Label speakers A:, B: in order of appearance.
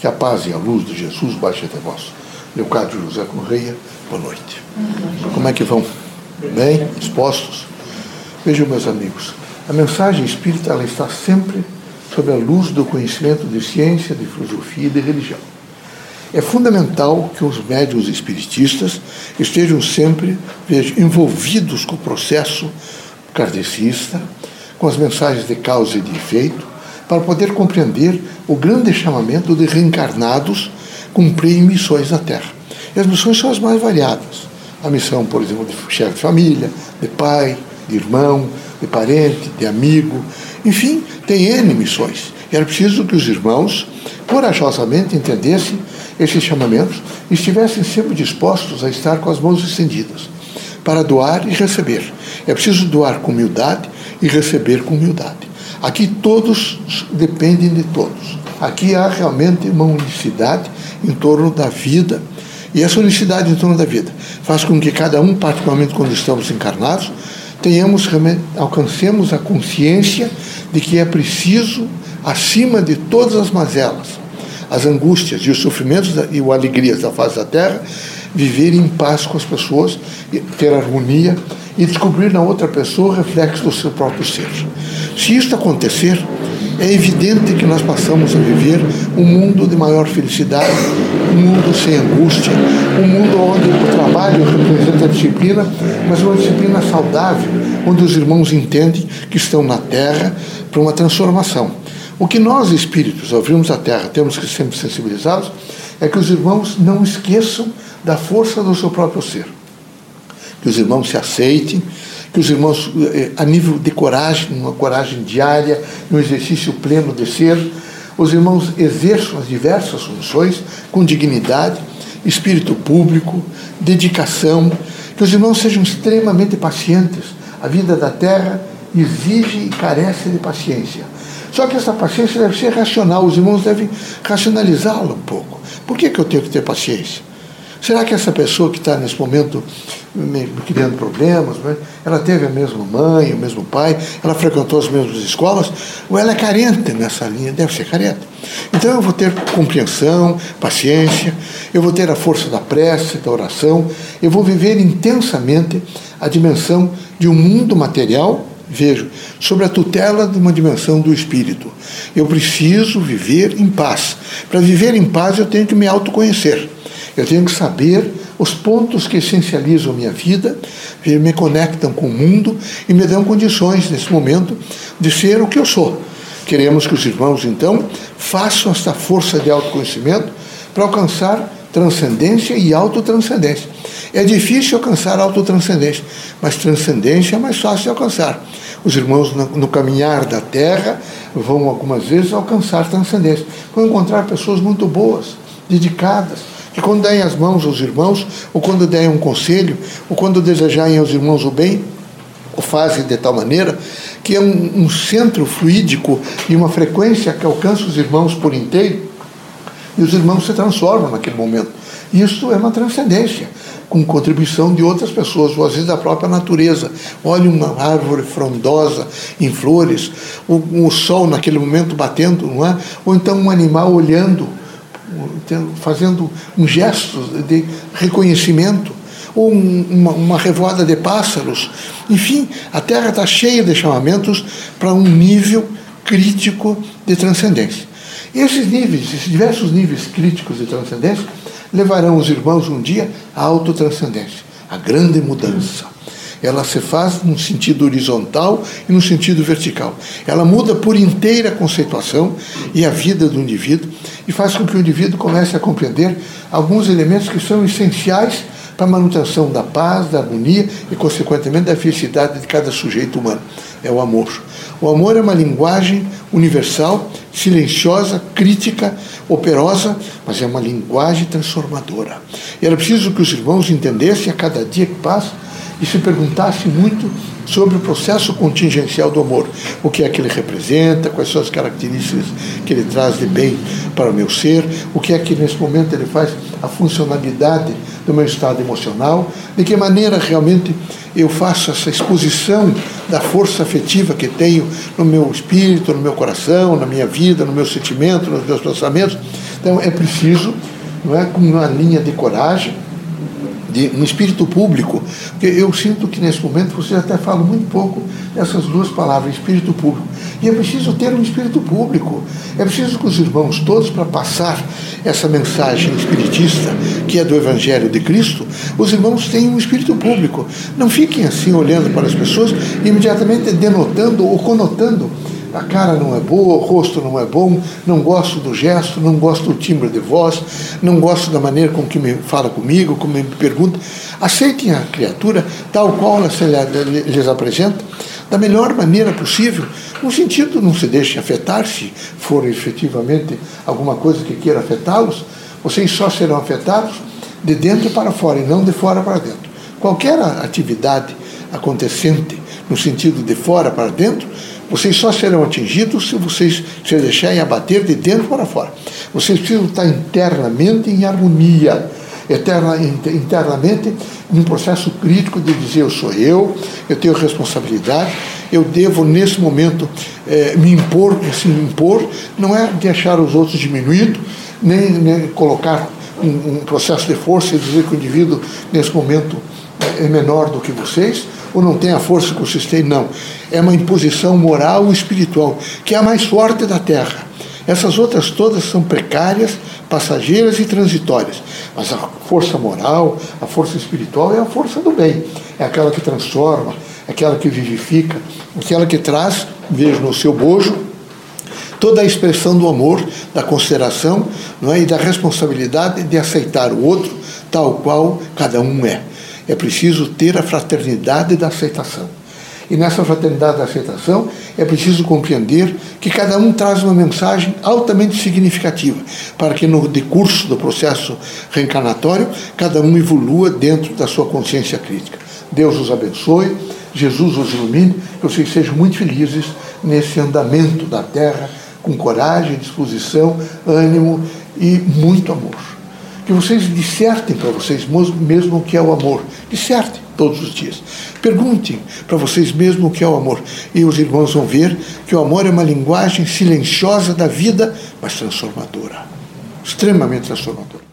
A: Que a paz e a luz de Jesus baixe até vós. Leocádio José Correia, boa noite. Como é que vão? Bem? Expostos? Vejam, meus amigos, a mensagem espírita ela está sempre sob a luz do conhecimento de ciência, de filosofia e de religião. É fundamental que os médios espiritistas estejam sempre envolvidos com o processo kardecista, com as mensagens de causa e de efeito, para poder compreender o grande chamamento de reencarnados cumprir missões na Terra. E as missões são as mais variadas. A missão, por exemplo, de chefe de família, de pai, de irmão, de parente, de amigo, enfim, tem N missões. E era preciso que os irmãos corajosamente entendessem esses chamamentos e estivessem sempre dispostos a estar com as mãos estendidas para doar e receber. É preciso doar com humildade e receber com humildade. Aqui todos dependem de todos. Aqui há realmente uma unicidade em torno da vida. E essa unicidade em torno da vida faz com que cada um, particularmente quando estamos encarnados, tenhamos alcancemos a consciência de que é preciso, acima de todas as mazelas, as angústias e os sofrimentos e as alegrias da face da terra, viver em paz com as pessoas, ter harmonia e descobrir na outra pessoa o reflexo do seu próprio ser. Se isto acontecer, é evidente que nós passamos a viver um mundo de maior felicidade, um mundo sem angústia, um mundo onde o trabalho representa a disciplina, mas uma disciplina saudável, onde os irmãos entendem que estão na Terra para uma transformação. O que nós, espíritos, ao virmos a Terra, temos que sempre sensibilizados é que os irmãos não esqueçam da força do seu próprio ser que os irmãos se aceitem, que os irmãos, eh, a nível de coragem, uma coragem diária, no exercício pleno de ser, os irmãos exerçam as diversas funções com dignidade, espírito público, dedicação, que os irmãos sejam extremamente pacientes. A vida da terra exige e carece de paciência. Só que essa paciência deve ser racional, os irmãos devem racionalizá-la um pouco. Por que, que eu tenho que ter paciência? Será que essa pessoa que está nesse momento me criando problemas, né? ela teve a mesma mãe, o mesmo pai, ela frequentou as mesmas escolas, ou ela é carente nessa linha? Deve ser carente. Então eu vou ter compreensão, paciência, eu vou ter a força da prece, da oração, eu vou viver intensamente a dimensão de um mundo material, vejo, sobre a tutela de uma dimensão do espírito. Eu preciso viver em paz. Para viver em paz eu tenho que me autoconhecer. Eu tenho que saber os pontos que essencializam minha vida, me conectam com o mundo e me dão condições, nesse momento, de ser o que eu sou. Queremos que os irmãos, então, façam esta força de autoconhecimento para alcançar transcendência e autotranscendência. É difícil alcançar autotranscendência, mas transcendência é mais fácil de alcançar. Os irmãos, no, caminhar da Terra, vão algumas vezes alcançar transcendência. Vão encontrar pessoas muito boas, dedicadas, que quando derem as mãos aos irmãos, ou quando derem um conselho, ou quando desejarem aos irmãos o bem, o fazem de tal maneira que é um, um centro fluídico e uma frequência que alcança os irmãos por inteiro, e os irmãos se transformam naquele momento. Isso é uma transcendência, com contribuição de outras pessoas, ou às vezes da própria natureza. Olhe uma árvore frondosa em flores, o, o sol naquele momento batendo, não é? ou então um animal olhando fazendo um gesto de reconhecimento, ou uma, uma revoada de pássaros. Enfim, a Terra está cheia de chamamentos para um nível crítico de transcendência. Esses níveis, esses diversos níveis críticos de transcendência, levarão os irmãos um dia à autotranscendência, à grande mudança ela se faz num sentido horizontal e num sentido vertical. Ela muda por inteira a conceituação e a vida do indivíduo e faz com que o indivíduo comece a compreender alguns elementos que são essenciais para a manutenção da paz, da harmonia e, consequentemente, da felicidade de cada sujeito humano. É o amor. O amor é uma linguagem universal, silenciosa, crítica, operosa, mas é uma linguagem transformadora. E era preciso que os irmãos entendessem a cada dia que passa e se perguntasse muito sobre o processo contingencial do amor, o que é que ele representa, quais são as características que ele traz de bem para o meu ser, o que é que nesse momento ele faz a funcionalidade do meu estado emocional, de que maneira realmente eu faço essa exposição da força afetiva que tenho no meu espírito, no meu coração, na minha vida, no meu sentimento, nos meus pensamentos, Então é preciso, não é, com uma linha de coragem, de um espírito público, porque eu sinto que nesse momento você até fala muito pouco dessas duas palavras, espírito público. E é preciso ter um espírito público. É preciso que os irmãos todos, para passar essa mensagem espiritista, que é do Evangelho de Cristo, os irmãos tenham um espírito público. Não fiquem assim olhando para as pessoas e imediatamente denotando ou conotando a cara não é boa, o rosto não é bom, não gosto do gesto, não gosto do timbre de voz, não gosto da maneira com que me fala comigo, como me pergunta. Aceitem a criatura tal qual ela se lhes apresenta, da melhor maneira possível, no sentido não se deixem afetar, se for efetivamente alguma coisa que queira afetá-los, vocês só serão afetados de dentro para fora e não de fora para dentro. Qualquer atividade acontecente no sentido de fora para dentro vocês só serão atingidos se vocês se deixarem abater de dentro para fora. Vocês precisam estar internamente em harmonia, eterna, internamente num processo crítico de dizer eu sou eu, eu tenho responsabilidade, eu devo nesse momento eh, me impor, se me impor, não é deixar os outros diminuídos, nem, nem colocar um, um, processo de força e dizer que o indivíduo nesse momento é menor do que vocês, ou não tem a força que vocês têm, não. É uma imposição moral e espiritual, que é a mais forte da Terra. Essas outras todas são precárias, passageiras e transitórias. Mas a força moral, a força espiritual é a força do bem. É aquela que transforma, é aquela que vivifica, aquela que traz, veja no seu bojo, toda a expressão do amor, da consideração não é? e da responsabilidade de aceitar o outro tal qual cada um é. É preciso ter a fraternidade da aceitação. E nessa fraternidade da aceitação é preciso compreender que cada um traz uma mensagem altamente significativa para que no decurso do processo reencarnatório cada um evolua dentro da sua consciência crítica. Deus os abençoe, Jesus os ilumine, que vocês sejam muito felizes nesse andamento da terra com coragem, disposição, ânimo e muito amor que vocês dissertem para vocês mesmo o que é o amor. Dissertem todos os dias. Perguntem para vocês mesmo o que é o amor. E os irmãos vão ver que o amor é uma linguagem silenciosa da vida, mas transformadora. Extremamente transformadora.